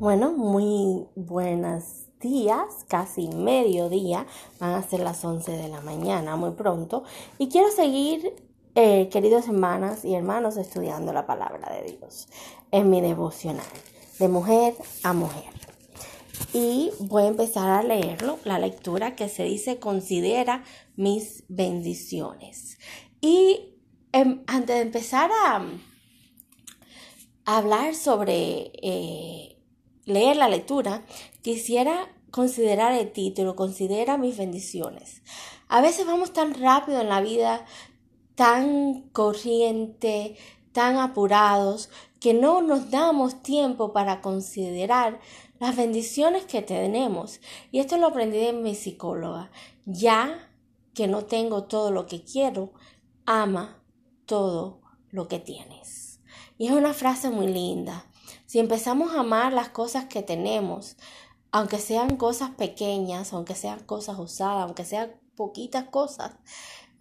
Bueno, muy buenos días, casi mediodía, van a ser las 11 de la mañana, muy pronto. Y quiero seguir, eh, queridos hermanas y hermanos, estudiando la palabra de Dios en mi devocional, de mujer a mujer. Y voy a empezar a leerlo, la lectura que se dice, considera mis bendiciones. Y em, antes de empezar a, hablar sobre... Eh, leer la lectura, quisiera considerar el título, considera mis bendiciones. A veces vamos tan rápido en la vida, tan corriente, tan apurados, que no nos damos tiempo para considerar las bendiciones que tenemos. Y esto lo aprendí de mi psicóloga. Ya que no tengo todo lo que quiero, ama todo lo que tienes. Y es una frase muy linda. Si empezamos a amar las cosas que tenemos, aunque sean cosas pequeñas, aunque sean cosas usadas, aunque sean poquitas cosas,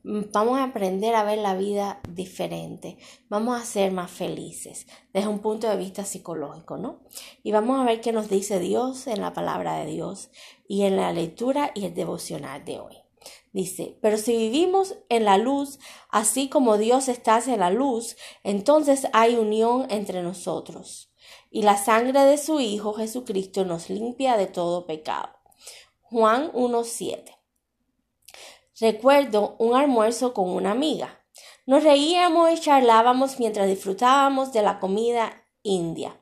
mm, vamos a aprender a ver la vida diferente, vamos a ser más felices desde un punto de vista psicológico, ¿no? Y vamos a ver qué nos dice Dios en la palabra de Dios y en la lectura y el devocional de hoy. Dice, pero si vivimos en la luz, así como Dios está en la luz, entonces hay unión entre nosotros y la sangre de su Hijo Jesucristo nos limpia de todo pecado. Juan 1.7. Recuerdo un almuerzo con una amiga. Nos reíamos y charlábamos mientras disfrutábamos de la comida india.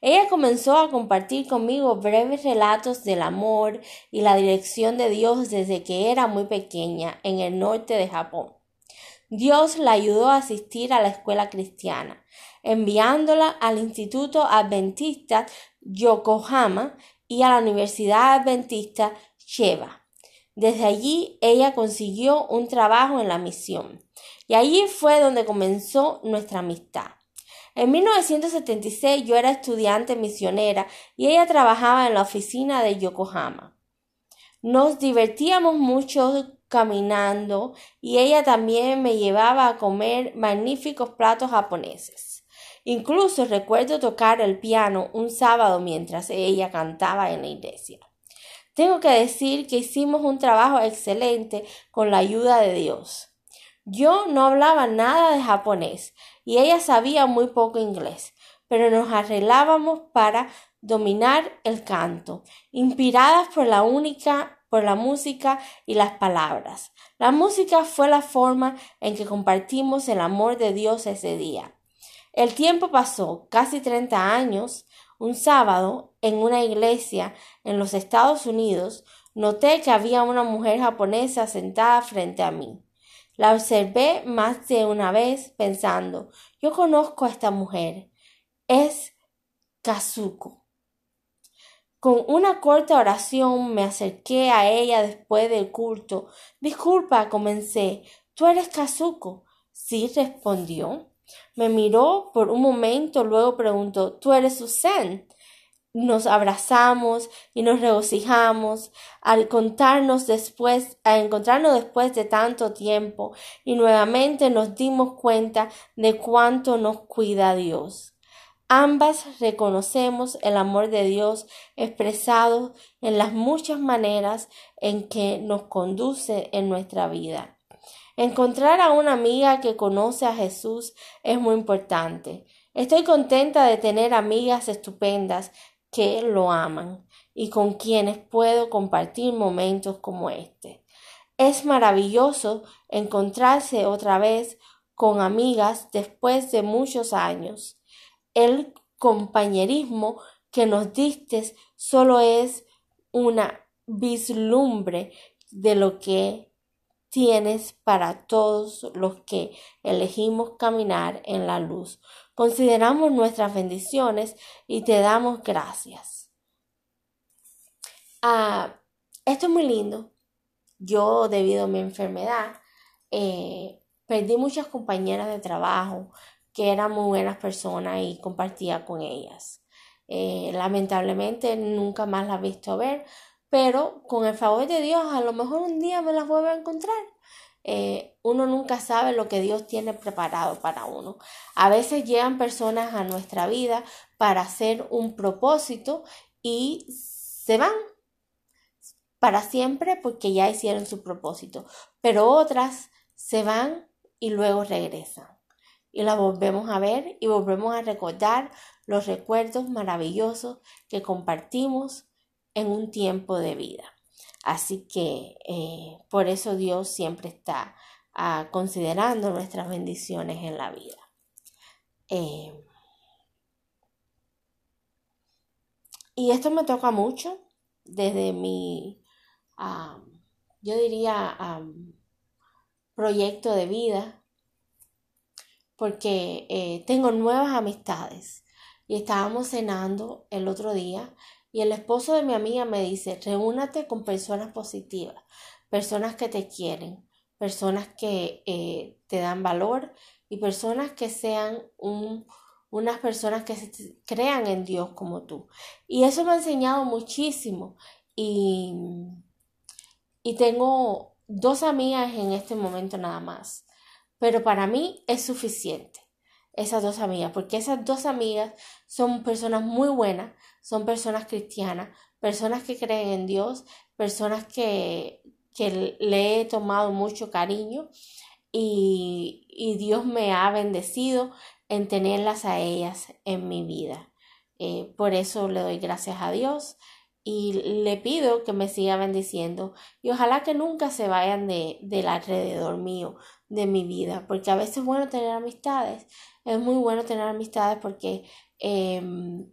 Ella comenzó a compartir conmigo breves relatos del amor y la dirección de Dios desde que era muy pequeña en el norte de Japón. Dios la ayudó a asistir a la escuela cristiana, enviándola al Instituto Adventista Yokohama y a la Universidad Adventista Sheba. Desde allí ella consiguió un trabajo en la misión y allí fue donde comenzó nuestra amistad. En 1976 yo era estudiante misionera y ella trabajaba en la oficina de Yokohama. Nos divertíamos mucho caminando y ella también me llevaba a comer magníficos platos japoneses. Incluso recuerdo tocar el piano un sábado mientras ella cantaba en la iglesia. Tengo que decir que hicimos un trabajo excelente con la ayuda de Dios. Yo no hablaba nada de japonés y ella sabía muy poco inglés, pero nos arreglábamos para dominar el canto, inspiradas por la única por la música y las palabras. La música fue la forma en que compartimos el amor de Dios ese día. El tiempo pasó, casi 30 años, un sábado, en una iglesia en los Estados Unidos, noté que había una mujer japonesa sentada frente a mí. La observé más de una vez pensando, yo conozco a esta mujer. Es Kazuko. Con una corta oración me acerqué a ella después del culto. Disculpa, comencé. ¿Tú eres Kazuko? Sí, respondió. Me miró por un momento, luego preguntó ¿Tú eres Susan? Nos abrazamos y nos regocijamos al contarnos después, encontrarnos después de tanto tiempo, y nuevamente nos dimos cuenta de cuánto nos cuida Dios. Ambas reconocemos el amor de Dios expresado en las muchas maneras en que nos conduce en nuestra vida. Encontrar a una amiga que conoce a Jesús es muy importante. Estoy contenta de tener amigas estupendas que lo aman y con quienes puedo compartir momentos como este. Es maravilloso encontrarse otra vez con amigas después de muchos años el compañerismo que nos diste solo es una vislumbre de lo que tienes para todos los que elegimos caminar en la luz. Consideramos nuestras bendiciones y te damos gracias. Ah, esto es muy lindo. Yo, debido a mi enfermedad, eh, perdí muchas compañeras de trabajo, que eran muy buenas personas y compartía con ellas. Eh, lamentablemente nunca más las he visto ver, pero con el favor de Dios a lo mejor un día me las vuelvo a encontrar eh, uno nunca sabe lo que Dios tiene preparado para uno. A veces llegan personas a nuestra vida para hacer un propósito y se van para siempre porque ya hicieron su propósito, pero otras se van y luego regresan. Y la volvemos a ver y volvemos a recordar los recuerdos maravillosos que compartimos en un tiempo de vida. Así que eh, por eso Dios siempre está ah, considerando nuestras bendiciones en la vida. Eh, y esto me toca mucho desde mi, ah, yo diría, proyecto de vida, porque eh, tengo nuevas amistades. Y estábamos cenando el otro día y el esposo de mi amiga me dice, reúnate con personas positivas, personas que te quieren, personas que eh, te dan valor y personas que sean unas personas que se crean en Dios como tú. Y eso me ha enseñado muchísimo. Y, y tengo dos amigas en este momento nada más. Pero para mí es suficiente esas dos amigas, porque esas dos amigas son personas muy buenas, son personas cristianas, personas que creen en Dios, personas que, que le he tomado mucho cariño y, y, Dios me ha bendecido en tenerlas a ellas en mi vida. Eh, por eso le doy gracias a Dios y le pido que me siga bendiciendo y ojalá que nunca se vayan de, del alrededor mío, de mi vida, porque a veces es bueno tener amistades, es muy bueno tener amistades porque, em,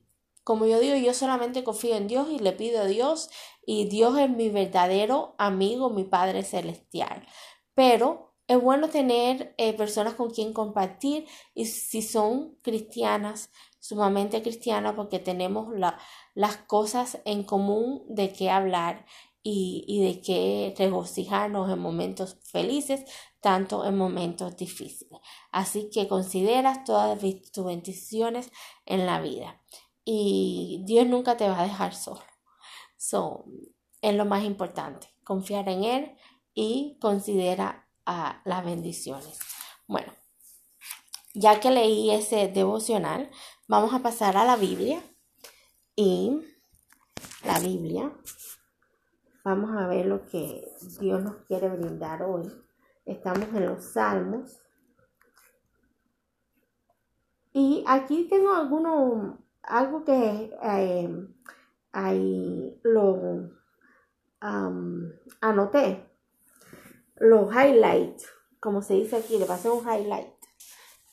como yo digo, yo solamente confío en Dios y le pido a Dios y Dios es mi verdadero amigo, mi Padre Celestial. Pero es bueno tener eh, personas con quien compartir y si son cristianas, sumamente cristianas, porque tenemos la, las cosas en común de qué hablar y, y de qué regocijarnos en momentos felices, tanto en momentos difíciles. Así que consideras todas tus bendiciones en la vida y Dios nunca te va a dejar solo. So, es lo más importante, confiar en Él y considera a las bendiciones. Bueno, ya que leí ese devocional, vamos a pasar a la Biblia y la Biblia, vamos a ver lo que Dios nos quiere brindar hoy. Estamos en los Salmos. Y aquí tengo alguno, algo que eh, ahí lo anoté. Los highlights, como se dice aquí, le pasé un highlight.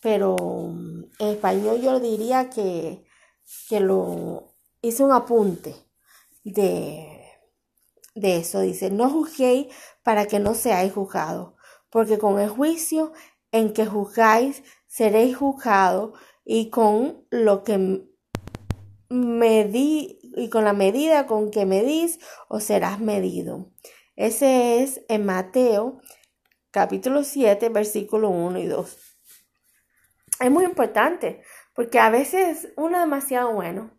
Pero en español yo diría que, que lo hice un apunte de, de eso. Dice, no juzguéis para que no seáis juzgados porque con el juicio en que juzgáis seréis juzgados y con lo que medí y con la medida con que medís os serás medido. Ese es en Mateo capítulo 7 versículo 1 y 2. Es muy importante porque a veces uno es demasiado bueno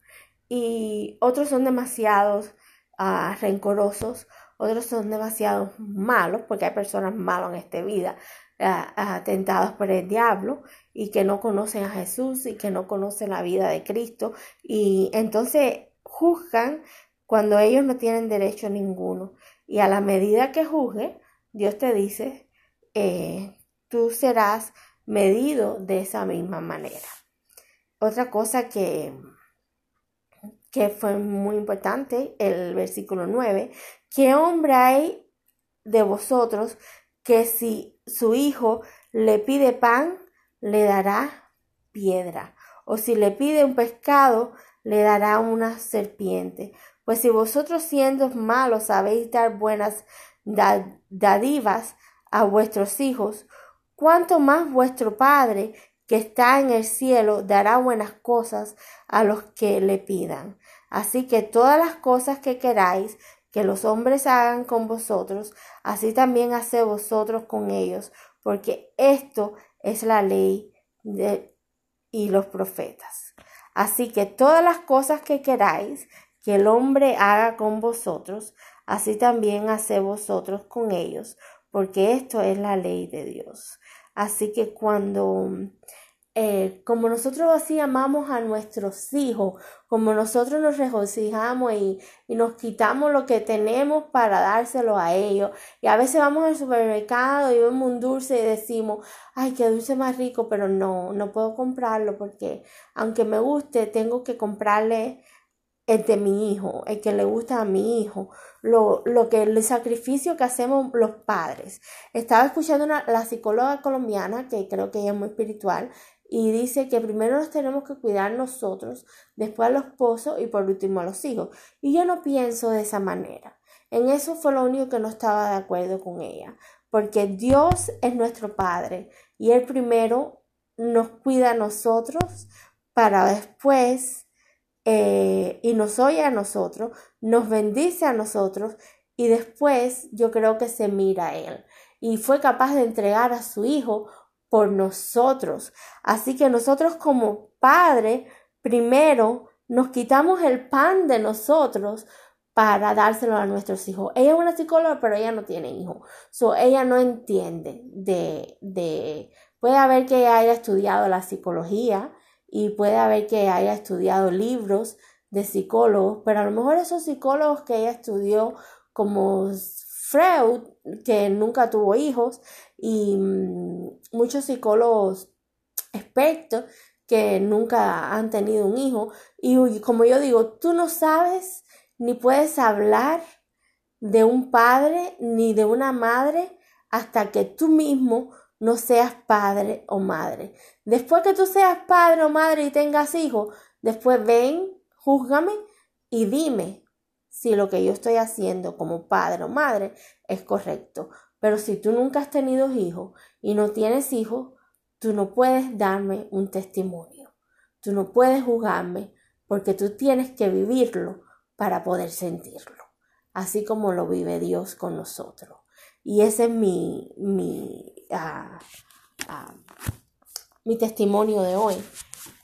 y otros son demasiados uh, rencorosos otros son demasiado malos, porque hay personas malas en esta vida, atentados por el diablo y que no conocen a Jesús y que no conocen la vida de Cristo y entonces juzgan cuando ellos no tienen derecho ninguno. Y a la medida que juzgue, Dios te dice, eh, tú serás medido de esa misma manera. Otra cosa que, que fue muy importante, el versículo 9, ¿Qué hombre hay de vosotros que si su hijo le pide pan, le dará piedra? O si le pide un pescado, le dará una serpiente. Pues si vosotros siendo malos sabéis dar buenas dadivas a vuestros hijos, cuánto más vuestro Padre que está en el cielo dará buenas cosas a los que le pidan. Así que todas las cosas que queráis que los hombres hagan con vosotros, así también haced vosotros con ellos, porque esto es la ley de, y los profetas. Así que todas las cosas que queráis que el hombre haga con vosotros, así también haced vosotros con ellos, porque esto es la ley de Dios. Así que cuando eh, como nosotros así amamos a nuestros hijos, como nosotros nos regocijamos y, y, nos quitamos lo que tenemos para dárselo a ellos. Y a veces vamos al supermercado y vemos un dulce y decimos, ay, qué dulce más rico, pero no, no puedo comprarlo porque aunque me guste, tengo que comprarle el de mi hijo, el que le gusta a mi hijo, lo, lo que el sacrificio que hacemos los padres. Estaba escuchando una, la psicóloga colombiana, que creo que ella es muy espiritual, y dice que primero nos tenemos que cuidar nosotros, después a los esposos y por último a los hijos. Y yo no pienso de esa manera. En eso fue lo único que no estaba de acuerdo con ella, porque Dios es nuestro Padre y Él primero nos cuida a nosotros para después eh, y nos oye a nosotros, nos bendice a nosotros y después yo creo que se mira a Él. Y fue capaz de entregar a su Hijo por nosotros. Así que nosotros como padre, primero nos quitamos el pan de nosotros para dárselo a nuestros hijos. Ella es una psicóloga, pero ella no tiene hijos. So, ella no entiende de, de, puede haber que haya estudiado la psicología y puede haber que haya estudiado libros de psicólogos, pero a lo mejor esos psicólogos que ella estudió como Freud, que nunca tuvo hijos, y mm, muchos psicólogos expertos que nunca han tenido un hijo. Y como yo digo, tú no sabes ni puedes hablar de un padre ni de una madre hasta que tú mismo no seas padre o madre. Después que tú seas padre o madre y tengas hijos, después ven, júzgame y dime si lo que yo estoy haciendo como padre o madre es correcto. Pero si tú nunca has tenido hijos y no tienes hijos, tú no puedes darme un testimonio. Tú no puedes juzgarme porque tú tienes que vivirlo para poder sentirlo, así como lo vive Dios con nosotros. Y ese es mi, mi, ah, mi testimonio de hoy.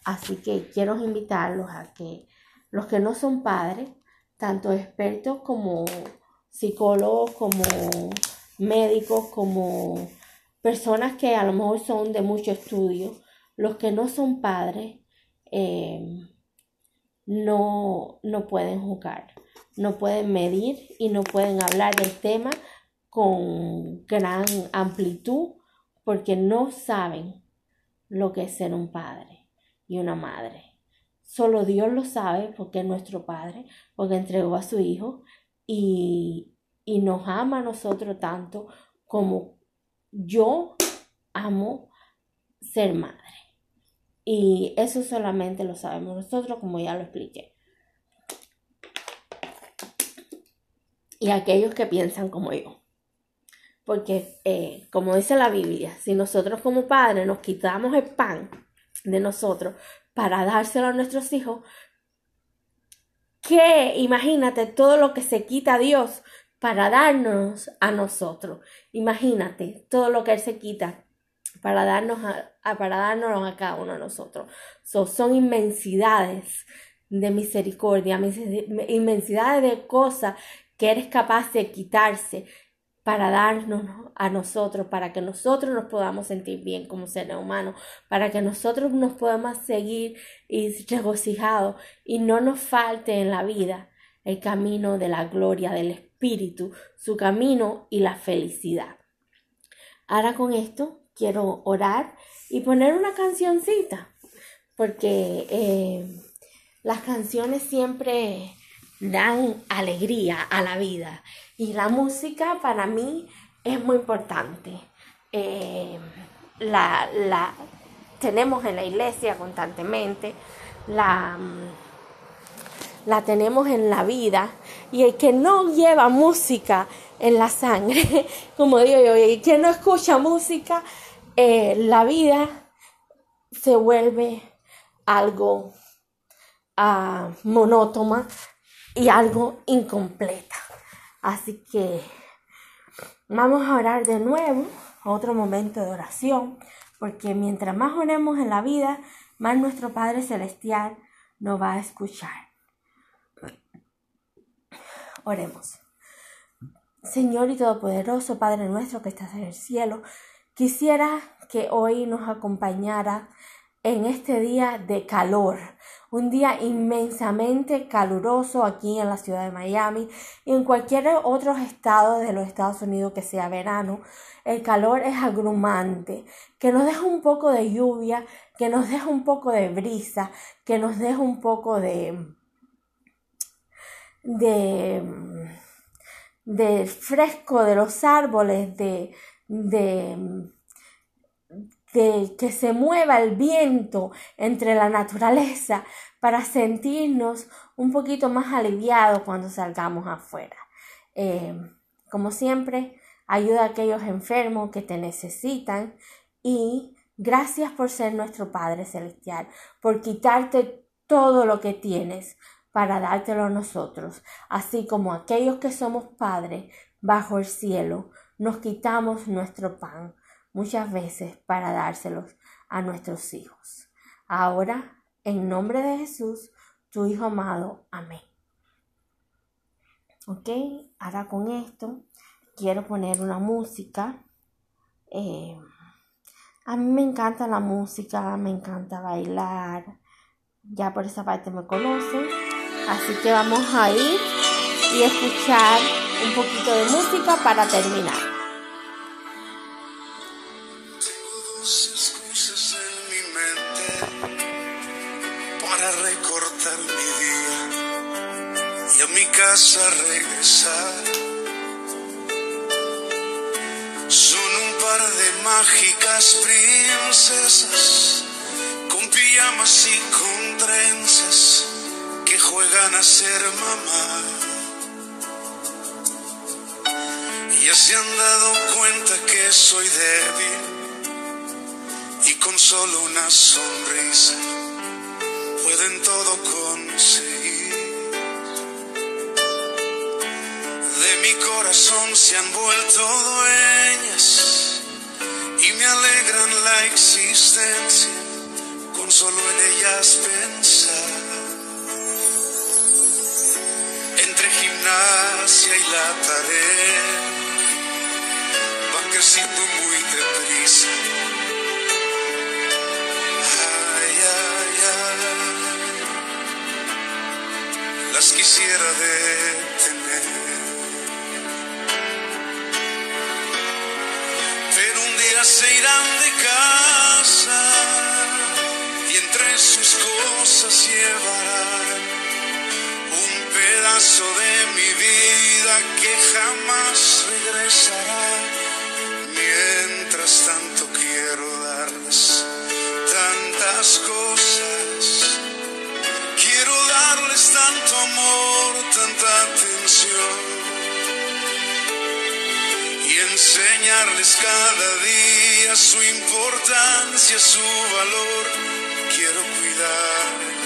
Así que quiero invitarlos a que los que no son padres, tanto expertos como psicólogos, como médicos, como personas que a lo mejor son de mucho estudio, los que no son padres, eh, no, no pueden jugar, no pueden medir y no pueden hablar del tema con gran amplitud porque no saben lo que es ser un padre y una madre. Solo Dios lo sabe porque es nuestro Padre, porque entregó a su Hijo y, y nos ama a nosotros tanto como yo amo ser madre. Y eso solamente lo sabemos nosotros, como ya lo expliqué. Y aquellos que piensan como yo. Porque, eh, como dice la Biblia, si nosotros como padres nos quitamos el pan de nosotros para dárselo a nuestros hijos, que imagínate todo lo que se quita Dios para darnos a nosotros. Imagínate todo lo que Él se quita para darnos a, para darnos a cada uno de nosotros. son inmensidades de misericordia, inmensidades de cosas que eres capaz de quitarse para darnos a nosotros, para que nosotros nos podamos sentir bien como seres humanos, para que nosotros nos podamos seguir y regocijados y no nos falte en la vida el camino de la gloria del Espíritu, su camino y la felicidad. Ahora con esto quiero orar y poner una cancioncita, porque eh, las canciones siempre dan alegría a la vida y la música para mí es muy importante. Eh, la, la, tenemos en la iglesia constantemente, la, la tenemos en la vida y el que no lleva música en la sangre, como digo yo, y el que no escucha música, eh, la vida se vuelve algo uh, monótona y algo incompleta. Así que vamos a orar de nuevo, otro momento de oración, porque mientras más oremos en la vida, más nuestro Padre Celestial nos va a escuchar. Oremos. Señor y Todopoderoso, Padre nuestro que estás en el cielo, quisiera que hoy nos acompañara en este día de calor, un día inmensamente caluroso aquí en la ciudad de Miami y en cualquier otro estado de los Estados Unidos que sea verano. El calor es agrumante, que nos deja un poco de lluvia, que nos deja un poco de brisa, que nos deja un poco de de de fresco de los árboles, de, de, de que se mueva el viento entre la naturaleza para sentirnos un poquito más aliviados cuando salgamos afuera. Eh, como siempre, ayuda a aquellos enfermos que te necesitan y gracias por ser nuestro Padre Celestial, por quitarte todo lo que tienes, para dártelo a nosotros, así como aquellos que somos padres bajo el cielo, nos quitamos nuestro pan muchas veces para dárselos a nuestros hijos. Ahora, en nombre de Jesús, tu Hijo amado. Amén. Ok, ahora con esto quiero poner una música. Eh, a mí me encanta la música, me encanta bailar. Ya por esa parte me conocen. Así que vamos a ir y escuchar un poquito de música para terminar. Princesas con pijamas y con trenzas que juegan a ser mamá. Ya se han dado cuenta que soy débil y con solo una sonrisa pueden todo conseguir. De mi corazón se han vuelto dueñas y me alegran la existencia con solo en ellas pensar. Entre gimnasia y la tarea van creciendo muy deprisa. Ay, ay, ay, las quisiera detener. Se irán de casa y entre sus cosas llevarán un pedazo de mi vida que jamás regresará. Mientras tanto quiero darles tantas cosas, enseñarles cada día su importancia, su valor. Quiero cuidarles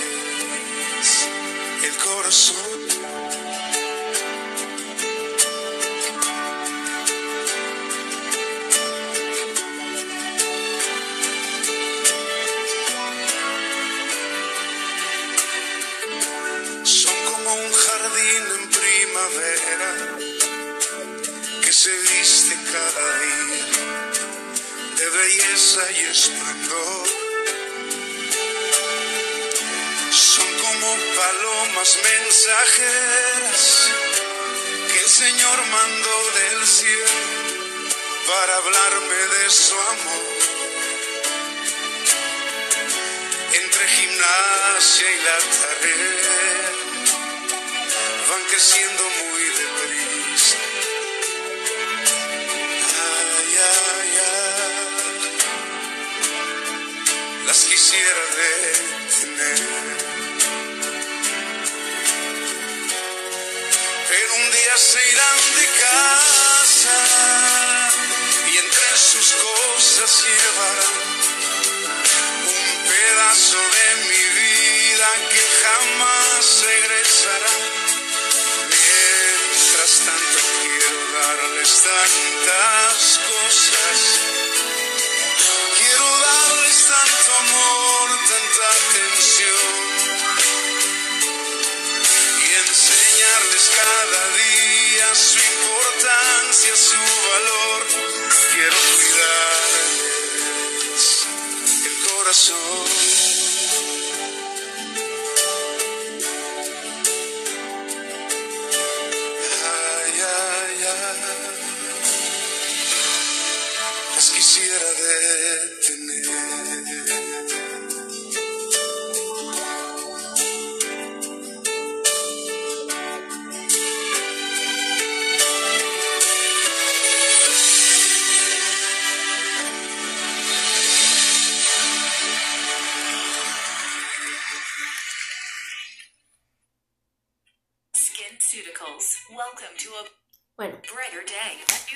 el corazón. Y la tarea van creciendo muy deprisa. Ay, ay, ay, las quisiera detener. Pero un día se irán de casa y entre sus cosas llevarán un pedazo de tanta tensión y enseñarles cada día su importancia, su valor. Quiero cuidarles el corazón.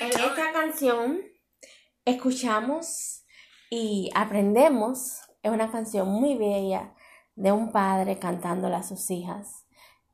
En esta canción escuchamos y aprendemos, es una canción muy bella de un padre cantándole a sus hijas.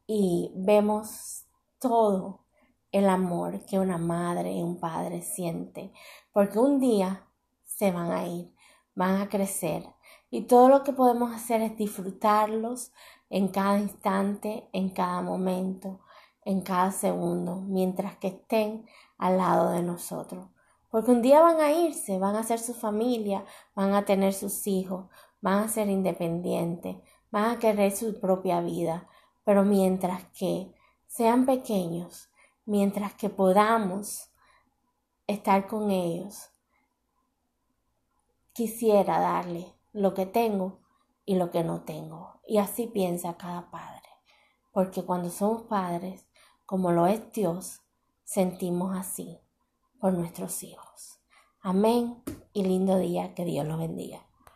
Y vemos todo el amor que una madre y un padre siente, porque un día se van a ir, van a crecer. Y todo lo que podemos hacer es disfrutarlos en cada instante, en cada momento, en cada segundo, mientras que estén al lado de nosotros. Porque un día van a irse, van a ser su familia, van a tener sus hijos, van a ser independientes, van a querer su propia vida. Pero mientras que sean pequeños, mientras que podamos estar con ellos, quisiera darle lo que tengo y lo que no tengo. Y así piensa cada padre. Porque cuando somos padres, como lo es Dios, sentimos así por nuestros hijos. Amén y lindo día, que Dios los bendiga.